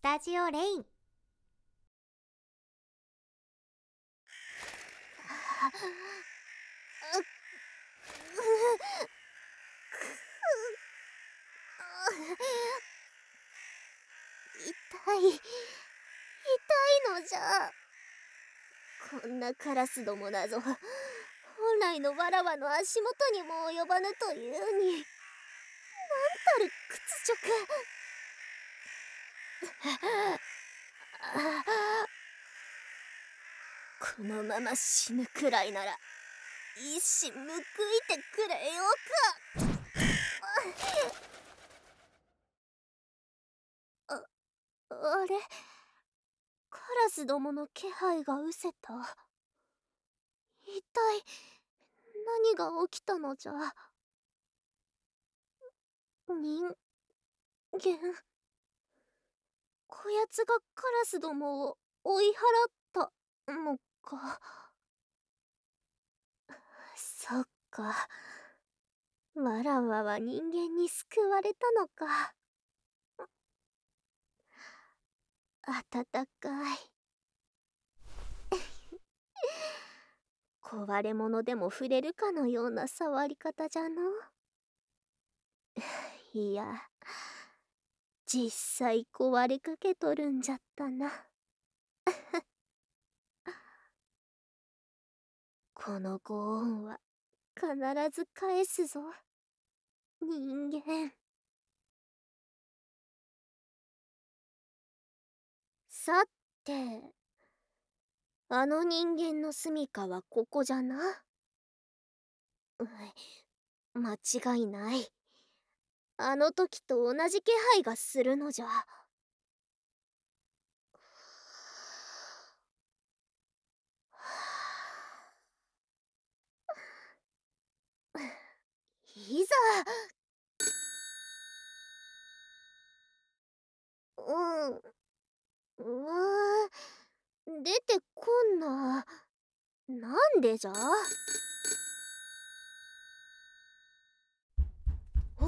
スタジオレイン。痛い痛いのじゃ。こんなカラスどもなぞ。本来のわらわの足元にも及ばぬというに。なんたる屈辱。このまま死ぬくらいなら一矢報いてくれようかああれ？カラスどもの気配が失せた。一体何が起きたのじゃ？人間？こやつがカラスどもを追い払った。のか。そっか。わらわは人間に救われたのか。暖かい。壊れ物でも触れるかのような触り方じゃの。いや。実際壊れかけとるんじゃったな。このご恩は必ず返すぞ。人間。さてあの人間の住処はここじゃな？間違いない。あの時と同じ気配がするのじゃ。いざ。うん。うわ出てこんな。なんでじゃお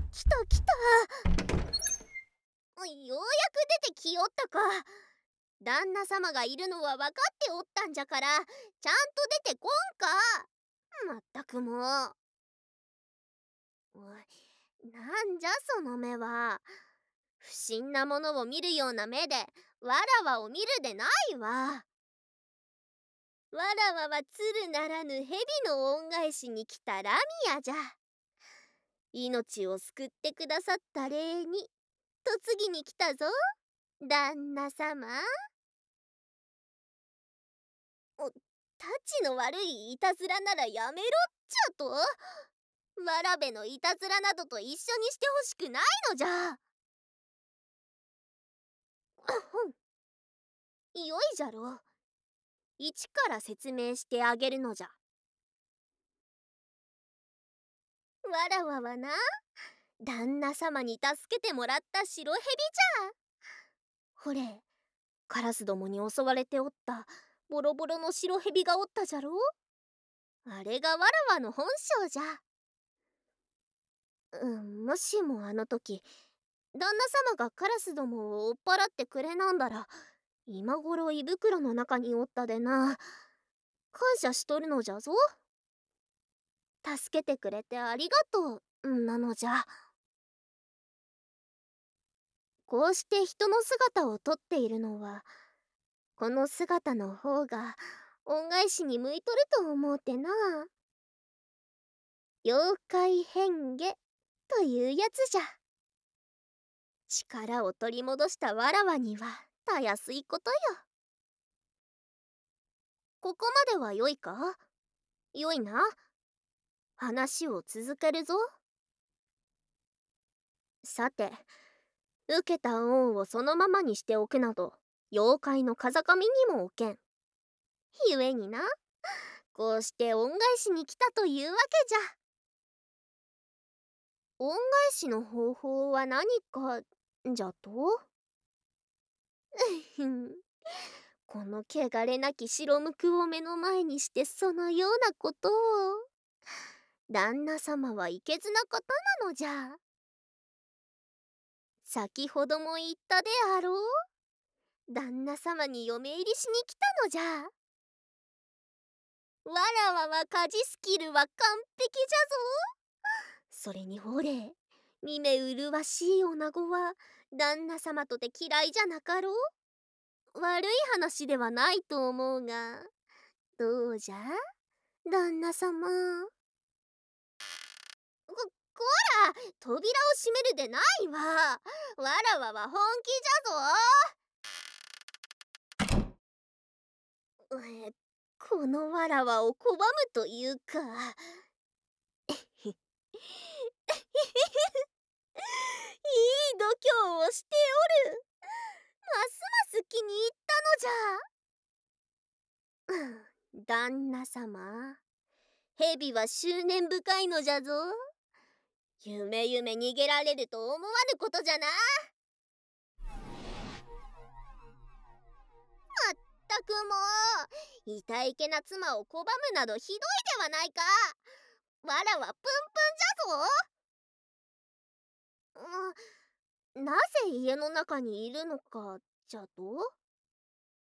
来た来た。ようやく出てきよったか。旦那様がいるのは分かっておったんじゃからちゃんと出てこんか。まったくもう。なんじゃその目は。不審なものを見るような目でわらわを見るでないわ。わらわは鶴ならぬ蛇の恩返しに来たラミアじゃ。命を救ってくださった礼に嫁ぎに来たぞ旦那様。おたちの悪いいたずらならやめろっちゃと。わらべのいたずらなどと一緒にしてほしくないのじゃ。よいじゃろ一から説明してあげるのじゃ。わらわはな旦那様に助けてもらった白蛇じゃ。ほれカラスどもに襲われておったボロボロの白蛇がおったじゃろ。あれがわらわの本性じゃ。うんもしもあの時旦那様がカラスどもを追っ払ってくれなんだら今頃胃袋の中におったでな。感謝しとるのじゃぞ。助けてくれてありがとう。なのじゃ。こうして人の姿をとっているのはこの姿の方が恩返しに向いとると思うてな。妖怪変化というやつじゃ。力を取り戻したわらわにはたやすいことよ。ここまではよいか？よいな。話を続けるぞ。さて受けた恩をそのままにしておくなど妖怪の風上にも置けん。ゆえになこうして恩返しに来たというわけじゃ。恩返しの方法は何かじゃと？この汚れなき白無垢を目の前にしてそのようなことを。旦那様はいけずな方なのじゃ。先ほども言ったであろう。旦那様に嫁入りしに来たのじゃ。わらわは家事スキルは完璧じゃぞ。それにほれ見目麗しい女子は旦那様とて嫌いじゃなかろう。悪い話ではないと思うが。どうじゃ？旦那様。ここら扉を閉めるでないわ。わらわは本気じゃぞ。えこのわらわを拒むというか。いい度胸をしておる。ますます気に入ったのじゃ。旦那様蛇は執念深いのじゃぞ。夢夢逃げられると思わぬことじゃな。まったくもう痛いけな妻を拒むなどひどいではないか。わらはプンプンじゃぞ。んなぜ家の中にいるのかじゃと。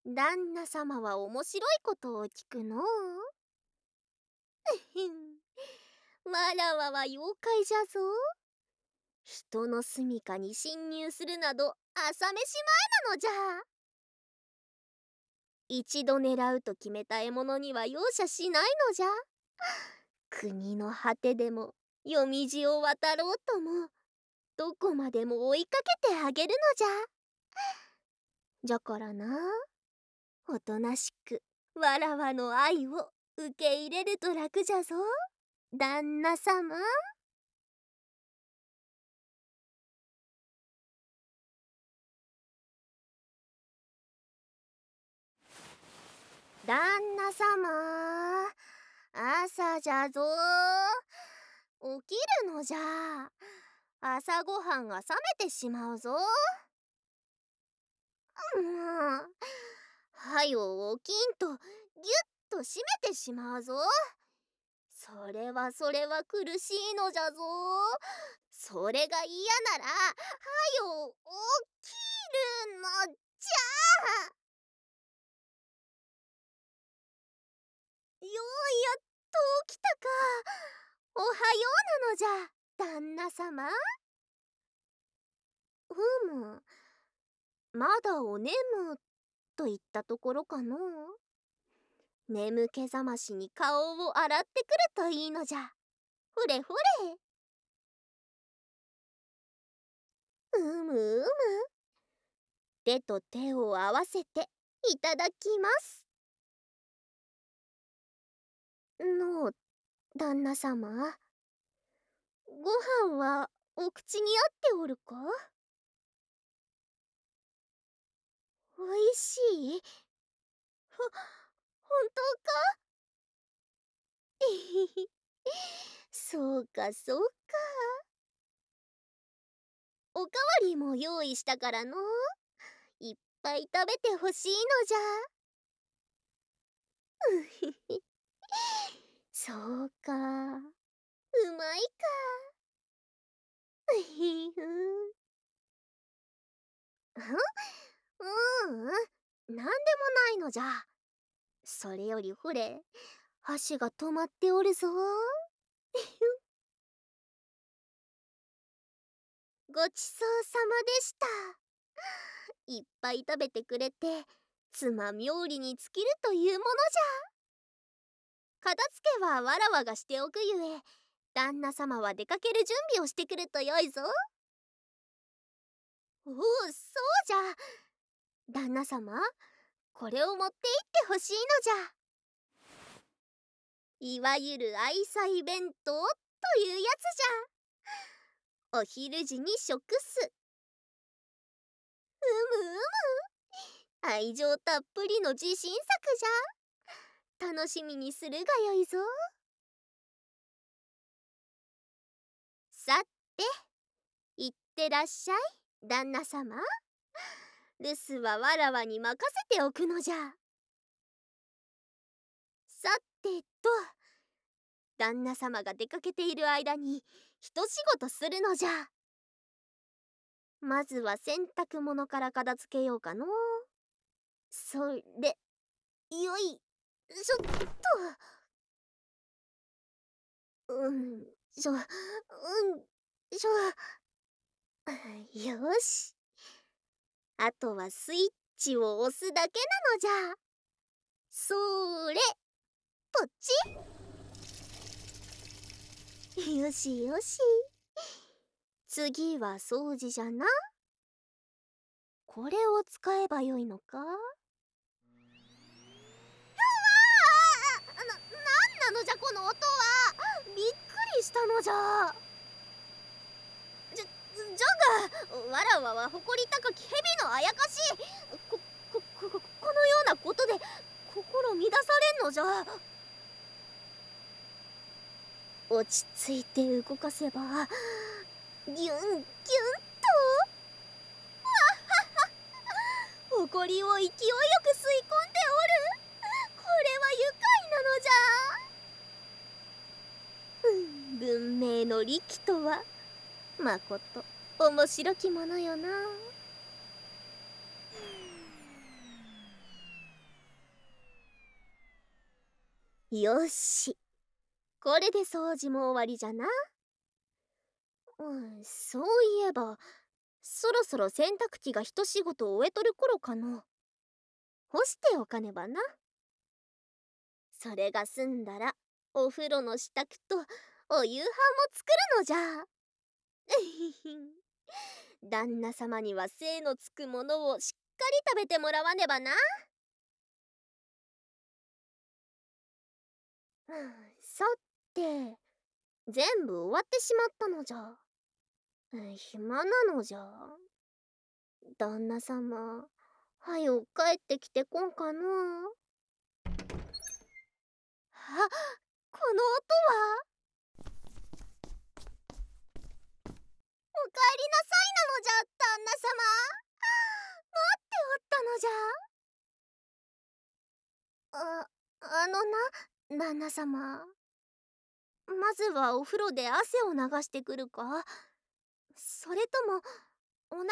旦那様は面白いことを聞くの。うわらわは妖怪じゃぞ。人の住処に侵入するなど朝飯前なのじゃ。一度狙うと決めた獲物には容赦しないのじゃ。国の果てでも夜道を渡ろうともどこまでも追いかけてあげるのじゃ。じゃからなおとなしくわらわの愛を受け入れると楽じゃぞ。旦那様？旦那様？朝じゃぞ起きるのじゃ。朝ごはんが冷めてしまうぞもうはよ起きんとぎゅっと閉めてしまうぞそれはそれは苦しいのじゃぞ。それが嫌ならはよ起きるのじゃ。ようやっと起きたか。おはようなのじゃ旦那様。ふむ。まだおねむといったところかの。眠気覚ましに顔を洗ってくるといいのじゃ。ふれふれ。うむうむ。手と手を合わせていただきます。の旦那様。ご飯はお口に合っておるか？おいしい。ほ、本当か、そうかそうか。おかわりも用意したからの？いっぱい食べてほしいのじゃ。そうか。うまいか。ひふん。うん、なんでもないのじゃ。それよりほれ、箸が止まっておるぞ。ごちそうさまでした。いっぱい食べてくれて、妻冥利に尽きるというものじゃ。片付けはわらわがしておくゆえ、旦那様は出かける準備をしてくるとよいぞおおそうじゃ旦那様これを持って行ってほしいのじゃ。いわゆる愛妻弁当というやつじゃ。お昼時に食す。うむうむ。愛情たっぷりの自信作じゃ。楽しみにするがよいぞ。さていってらっしゃい旦那様。留守はわらわに任せておくのじゃ。さてと旦那様が出かけている間に一仕事するのじゃ。まずは洗濯物から片付けようかの。それよいしょっと。うんしょうんしょ。よし。あとはスイッチを押すだけなのじゃ。それ。ポチよしよし。次は掃除じゃな。これを使えばよいのか？うわな、なんなのじゃこの音は。びっくりしたのじゃじゃ、じゃがわらわは誇り高き蛇のあやかし。こ、こ、こ、このようなことで心乱されんのじゃ。落ち着いて動かせば。ギュンギュンと。誇りを勢いよく吸い込んでおる。これは愉快なのじゃ。うん文明の利器とは。まこと。面白きものよな。よし。これで掃除も終わりじゃな。うんそういえばそろそろ洗濯機が一仕事終えとる頃かの。干しておかねばな。それが済んだらお風呂の支度とお夕飯も作るのじゃ。旦那様には精のつくものをしっかり食べてもらわねばな。さて全部終わってしまったのじゃ。暇なのじゃ。旦那様はよ帰ってきてこんかのあこの音は？おかえりなさいなのじゃ旦那様。待っておったのじゃ。ああのな旦那様。まずはお風呂で汗を流してくるか。それともお腹が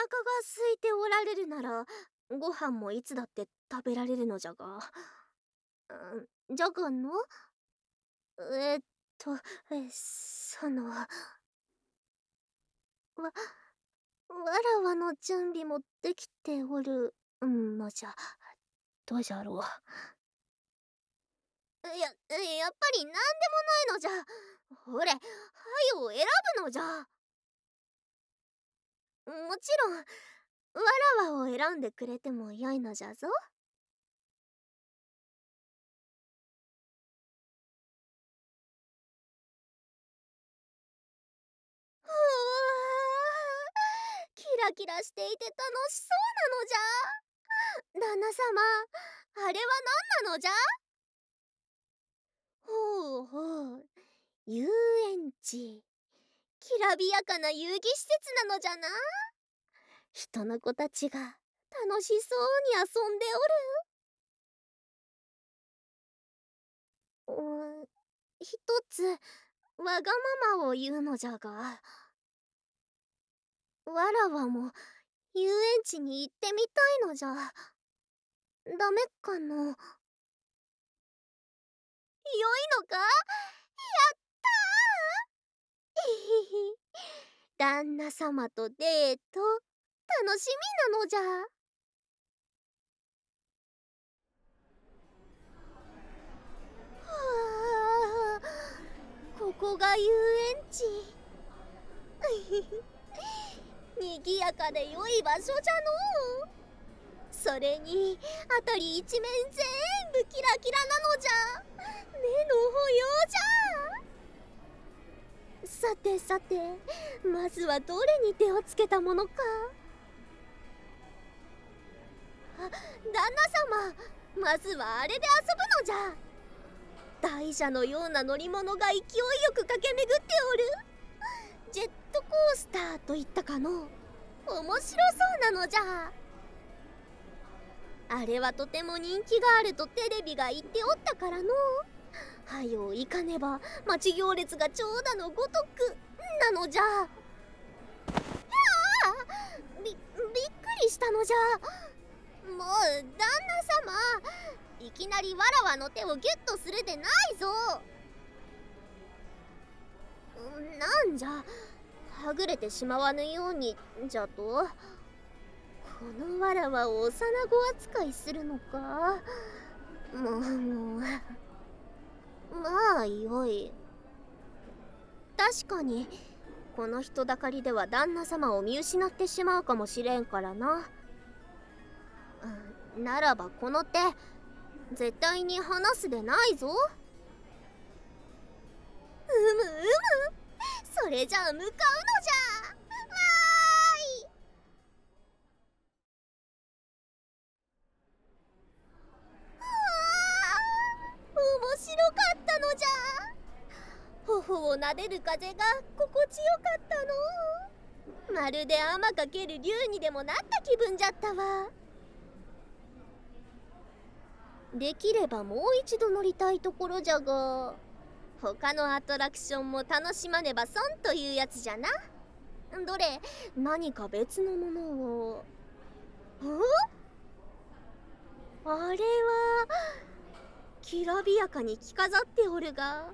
空いておられるならご飯もいつだって食べられるのじゃが。うんじゃがの？えっとそのわわらわの準備もできておる。のじゃどうじゃろう。ややっぱり何でもないのじゃ。ほれはよ選ぶのじゃ。もちろんわらわを選んでくれてもよいのじゃぞ。ふキラキラしていて楽しそうなのじゃ。旦那様あれは何なのじゃ。ほうほう遊園地。きらびやかな遊戯施設なのじゃな。人の子たちが楽しそうに遊んでおる。うん一つわがままを言うのじゃが。わらわも遊園地に行ってみたいのじゃ。ダメかのよいのか？やった 旦那様とデート楽しみなのじゃ。はあここが遊園地。にぎやかで良い場所じゃの。うそれに辺り一面全部キラキラなのじゃ。目の保養じゃ。さてさてまずはどれに手をつけたものか。あ旦那様まずはあれで遊ぶのじゃ。大蛇のような乗り物が勢いよく駆け巡っておる。ジェットコースターといったかの？面白そうなのじゃ。あれはとても人気があるとテレビが言っておったからの。はよ行かねば待ち行列が長蛇のごとくなのじゃ。びっくりしたのじゃ。もう旦那様いきなりわらわの手をギュッとするでないぞ。なんじゃ？はぐれてしまわぬようにじゃと？このわらわを幼子扱いするのか？もうもうまあよい。確かにこの人だかりでは旦那様を見失ってしまうかもしれんからな、うん、ならばこの手絶対に離すでないぞ。うむうむ。それじゃあ向かうのじゃ。わーい。面白かったのじゃ。頬を撫でる風が心地よかったの。まるで天かける竜にでもなった気分じゃったわ。できればもう一度乗りたいところじゃが。他のアトラクションも楽しまねば損というやつじゃな。どれ？何か別のものを。あれはきらびやかに着飾っておるが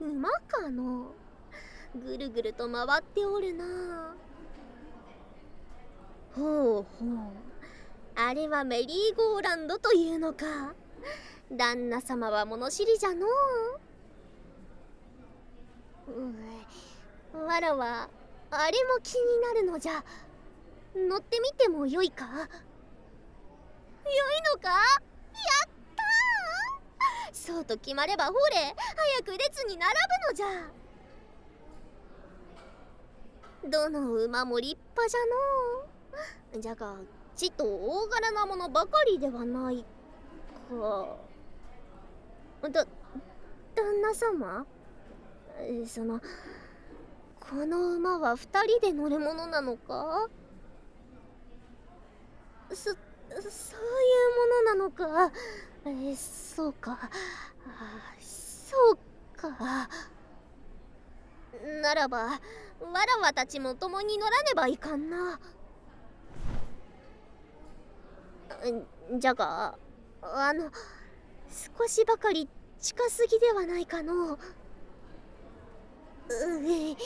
馬かの？ぐるぐると回っておるな。ほうほう。あれはメリーゴーランドというのか。旦那様は物知りじゃのう。うわらはあれも気になるのじゃ。乗ってみてもよいか？よいのか？やったそうと決まればほれ早く列に並ぶのじゃ。どの馬も立派じゃのじゃがちと大柄なものばかりではないか。だ旦那様？そのこの馬は2人で乗るものなのか？そそういうものなのか？えそうか。そうか。ならばわらわたちも共に乗らねばいかんな。じゃがあの少しばかり近すぎではないかの。うう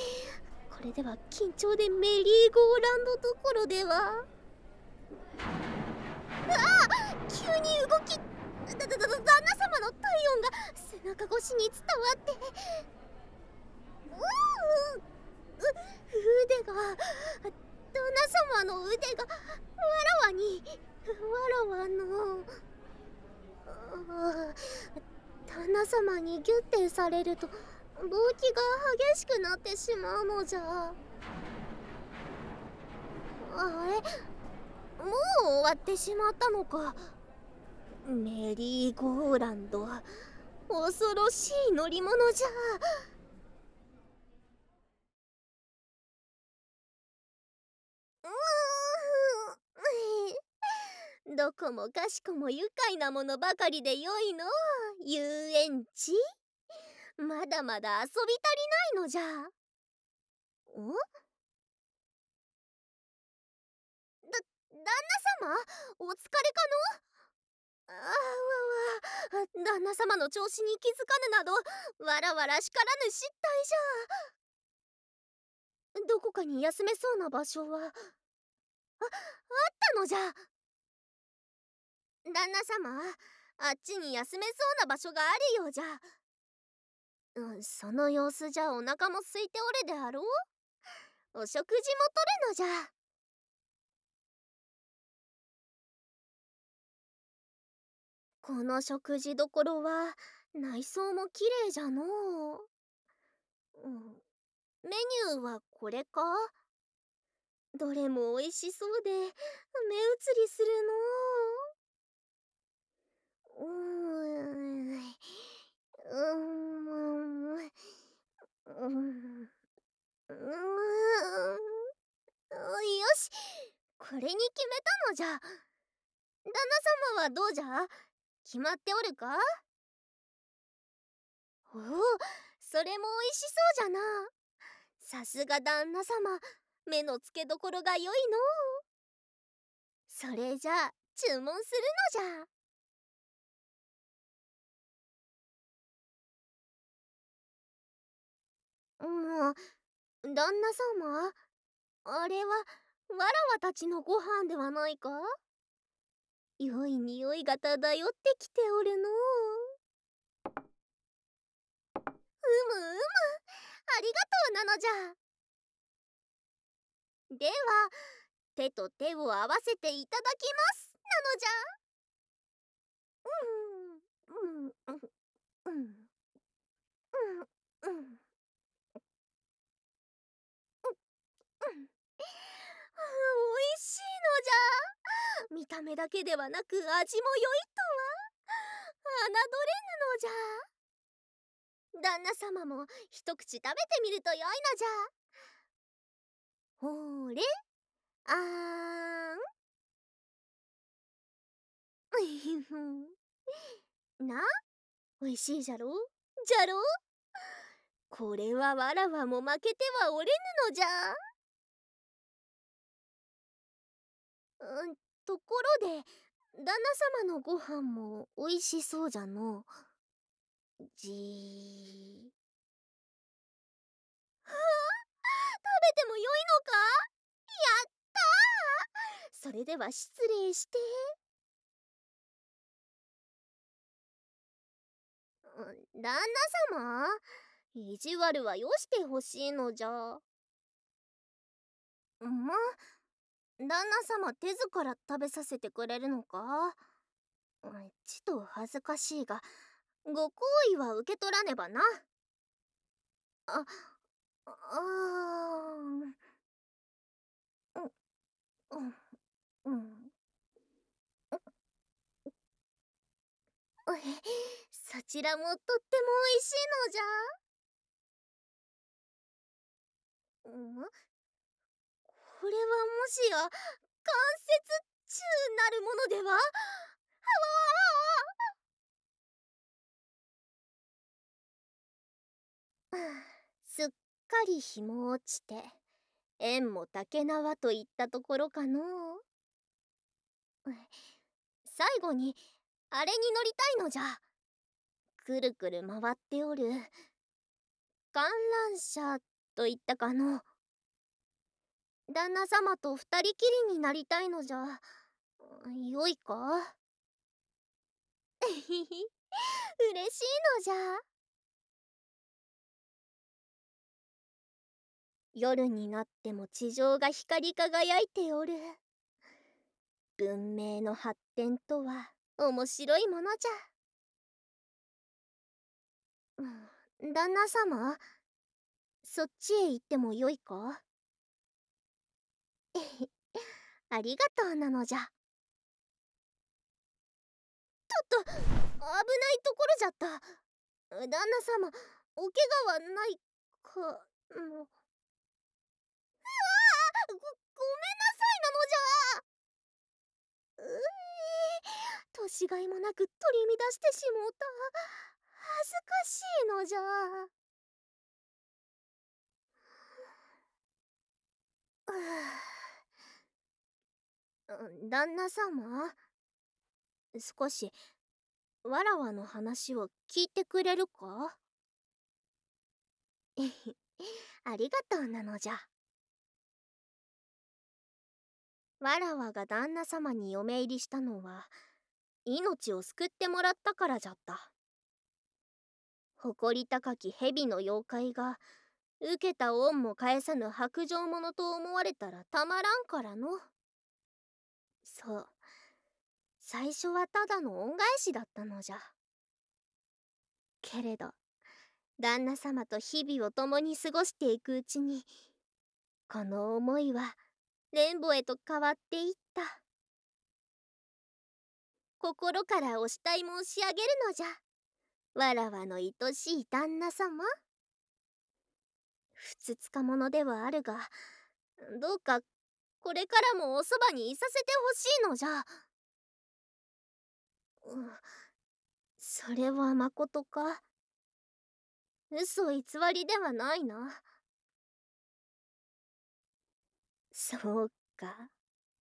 これでは緊張でメリーゴーランドどころでは。ああ急に動き。だだだ旦那様の体温が背中越しに伝わって。うう腕が旦那様の腕がわらわにわらわの。旦那様にギュッてされると動悸が激しくなってしまうのじゃ。あれ？もう終わってしまったのか。メリーゴーランド恐ろしい乗り物じゃ。どこもかしこも愉快なものばかりでよいの？遊園地？まだまだ遊び足りないのじゃ。お？だ旦那様？お疲れかの？あわわ。旦那様の調子に気づかぬなどわらわらしからぬ失態じゃ。どこかに休めそうな場所は？ああったのじゃ。旦那様あっちに休めそうな場所があるようじゃ。その様子じゃお腹も空いておるであろう？お食事もとるのじゃ。この食事どころは内装もきれいじゃのう、うん、メニューはこれか？どれもおいしそうで目移りするのう。うんうん。うん。よし。これに決めたのじゃ。旦那様はどうじゃ？決まっておるか？おおそれもおいしそうじゃな。さすが旦那様。目の付けどころが良いの。それじゃあ注文するのじゃ。もう旦那様？あれはわらわたちのご飯ではないか？良い匂いが漂ってきておるの。うむうむありがとうなのじゃ。では手と手を合わせていただきますなのじゃ。うんうんうんうんうんうんおいしいのじゃ見た目だけではなく味も良いとは。侮れぬのじゃ。旦那様も一口食べてみるとよいのじゃ。ほーれ。あーん。な？おいしいじゃろ？じゃろ？これはわらわも負けてはおれぬのじゃ。うん。ところで旦那様のご飯もおいしそうじゃの。じー。は あ食べてもよいのか？やったー！それでは失礼して。旦那様？意地悪はよしてほしいのじゃ。ま旦那様手ずから食べさせてくれるのか？ちと恥ずかしいがご好意は受け取らねばな。ああうんうんうん。そちらもとってもおいしいのじゃ。ん？これはもしや関節中なるものでは？はわすっかり日も落ちて縁も竹縄といったところかの。最後にあれに乗りたいのじゃ。くるくる回っておる。観覧車といったかの。旦那様と二人きりになりたいのじゃ。よいか？嬉しいのじゃ。夜になっても地上が光り輝いておる。文明の発展とは面白いものじゃ。旦那様そっちへ行ってもよいか？ありがとうなのじゃ。ちょっと危ないところじゃった。旦那様お怪我はないか。もう。うわごごめんなさいなのじゃ。うえ年がいもなく取り乱してしもうた。恥ずかしいのじゃ。うぅ旦那様？少しわらわの話を聞いてくれるか？ありがとうなのじゃ。わらわが旦那様に嫁入りしたのは命を救ってもらったからじゃった。誇り高き蛇の妖怪が受けた恩も返さぬ白状者と思われたらたまらんからの。そう。最初はただの恩返しだったのじゃ。けれど旦那様と日々を共に過ごしていくうちにこの思いは連母へと変わっていった。心からお慕い申し上げるのじゃ。わらわの愛しい旦那様。ふつつか者ではあるがどうかこれからもおそばにいさせてほしいのじゃ、うん、それはまことか。嘘偽りではないな。そうか。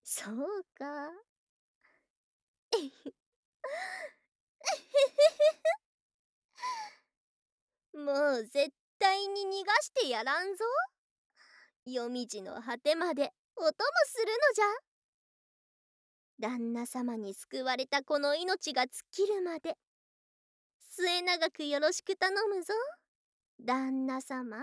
そうか。えへへもう絶対に逃がしてやらんぞ。夜道の果てまで。お供するのじゃ。旦那様に救われたこの命が尽きるまで末永くよろしく頼むぞ。旦那様。